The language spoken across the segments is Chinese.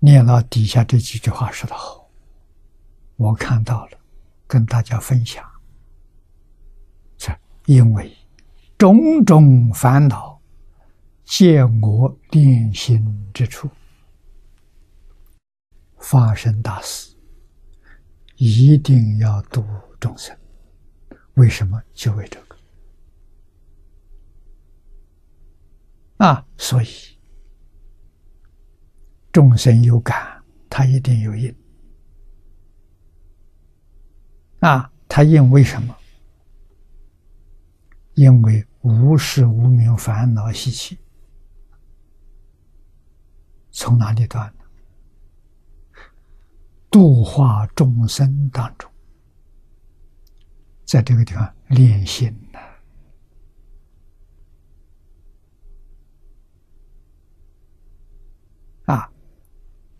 念了底下这几句话说得好，我看到了，跟大家分享。这因为种种烦恼，借我练心之处，发生大事，一定要度众生。为什么？就为这个啊！所以众生有感，他一定有因啊！他因为什么？因为无始无明烦恼习气，从哪里断呢？度化众生当中。在这个地方练心呢，啊，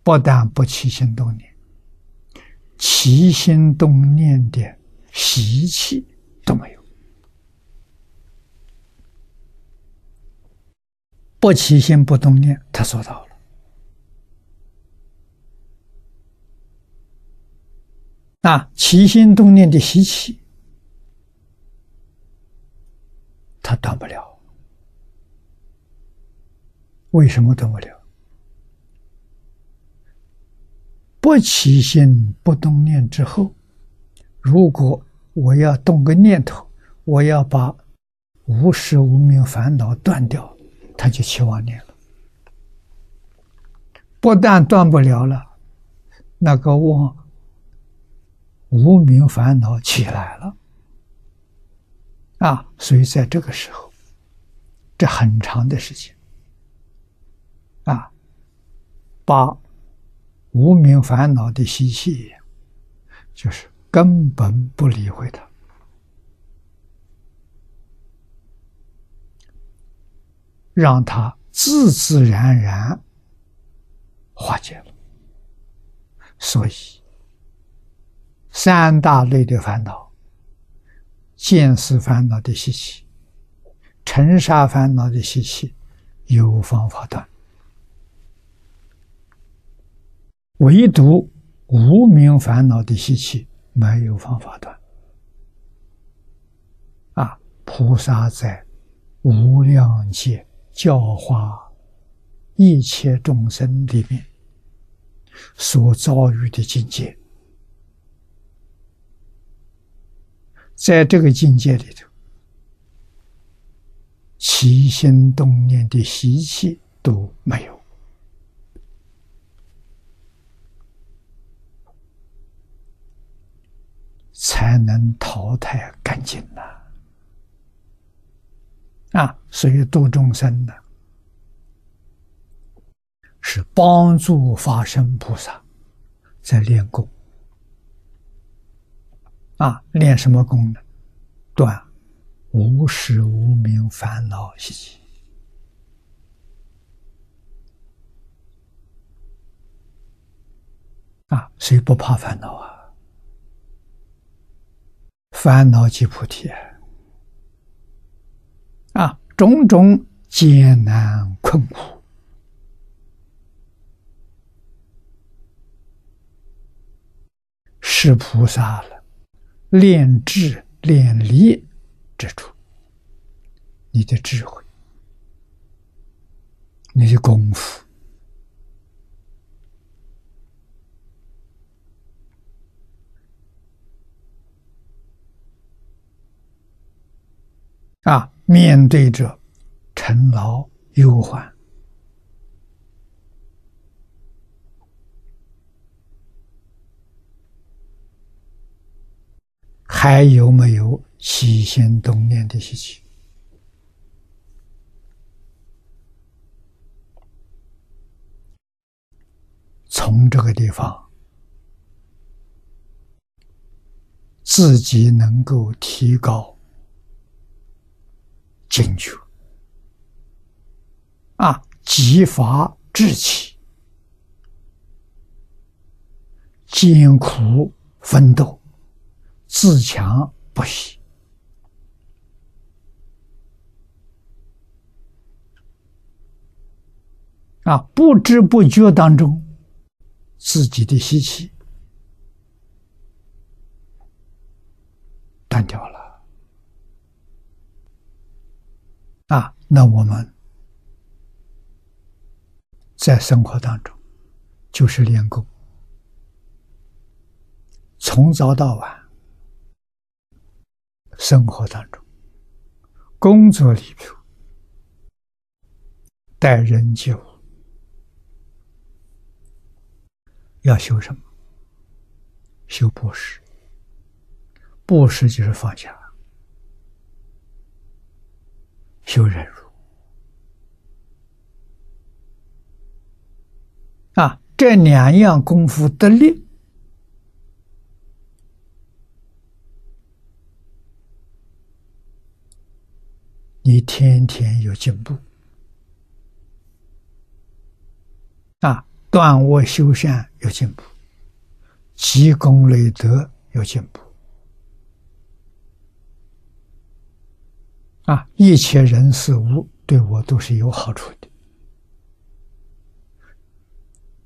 不但不起心动念，起心动念的习气都没有，不起心不动念，他做到了。那，起心动念的习气。他断不了，为什么断不了？不起心不动念之后，如果我要动个念头，我要把无始无明烦恼断掉，他就起妄念了。不但断不了了，那个妄无明烦恼起来了。啊，所以在这个时候，这很长的时间，啊，把无名烦恼的习气，就是根本不理会它，让它自自然然化解了。所以，三大类的烦恼。见思烦恼的习气，尘沙烦恼的习气，有方法断；唯独无名烦恼的习气没有方法断。啊，菩萨在无量界教化一切众生里面所遭遇的境界。在这个境界里头，起心动念的习气都没有，所以度众生呢，是帮助法身菩萨在练功。啊，练什么功呢？断无始无明烦恼习气啊！谁不怕烦恼啊？烦恼即菩提啊！种种艰难困苦，是菩萨了。炼智练力之处，你的智慧，你的功夫啊，面对着尘劳忧患。还有没有起心动念的习气？从这个地方，自己能够提高警觉，啊，激发志气，艰苦奋斗。自强不息啊！不知不觉当中，自己的习气断掉了啊，那我们在生活当中就是练功，从早到晚，生活当中、工作里头、待人接物。要修什么？修布施。布施就是放下，修忍辱。啊，这两样功夫得力，你天天有进步。啊。断恶修善有进步，积功累德有进步，啊，一切人事物对我都是有好处的，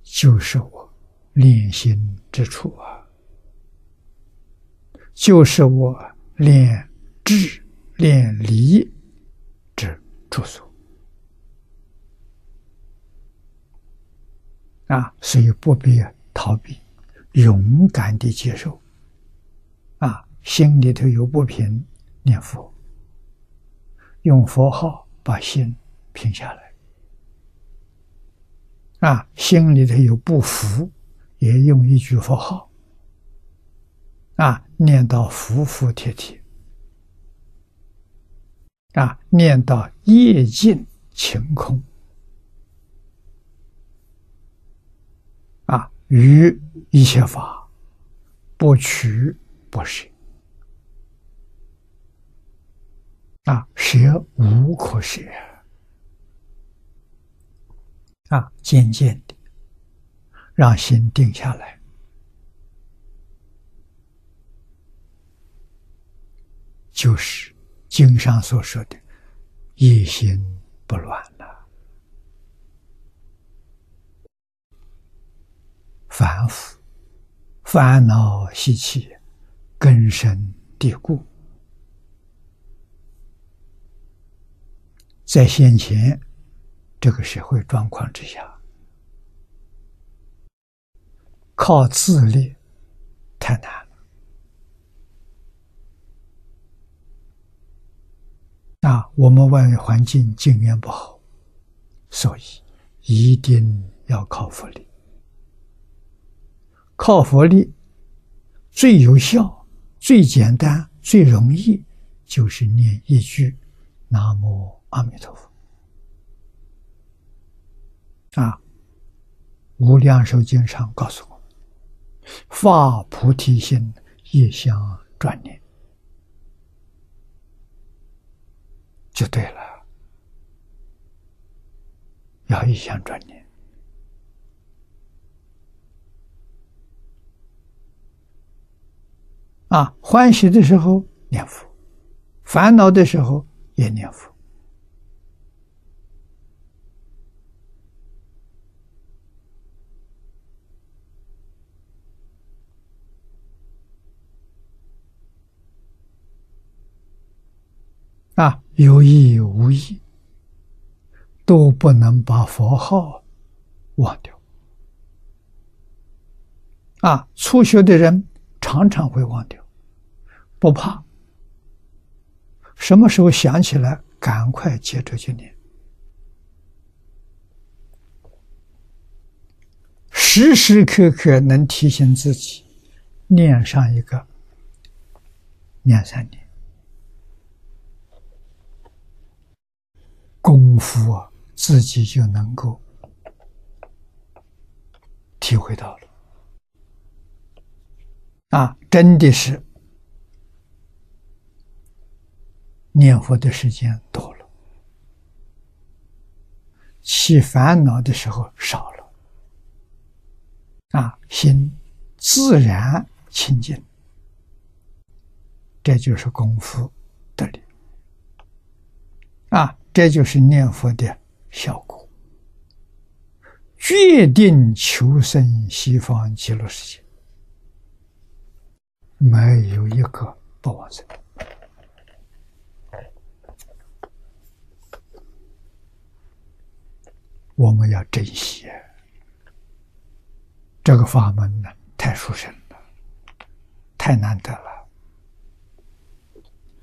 就是我练心之处啊，就是我练智练理之处所。啊，所以不必逃避，勇敢的接受。啊，心里头有不平，念佛，用佛号把心平下来。啊，心里头有不服，也用一句佛号。啊，念到服服帖帖。啊，念到业尽晴空。啊于一切法，不取不舍。学，无可学。啊，渐渐的，让心定下来，就是经上所说的“一心不乱”。了反复、烦恼习气根深蒂固，在先前这个社会状况之下，靠自力太难了。啊，我们外面环境境缘不好，所以一定要靠佛力。靠佛力最有效、最简单、最容易，就是念一句“南无阿弥陀佛”。啊，《无量寿经》上告诉我们：“发菩提心，一向专念，就对了。”要一向专念。啊，欢喜的时候念佛，烦恼的时候也念佛。啊，有意无意都不能把佛号忘掉。啊，初学的人常常会忘掉。不怕，什么时候想起来，赶快接着去念，时时刻刻能提醒自己，念上一个，念三年，功夫啊，自己就能够体会到了，啊，真的是。念佛的时间多了，起烦恼的时候少了，啊，心自然清净，这就是功夫的力，啊，这就是念佛的效果，决定求生西方极乐世界，没有一个不往生。我们要珍惜这个法门呢，太殊胜了，太难得了。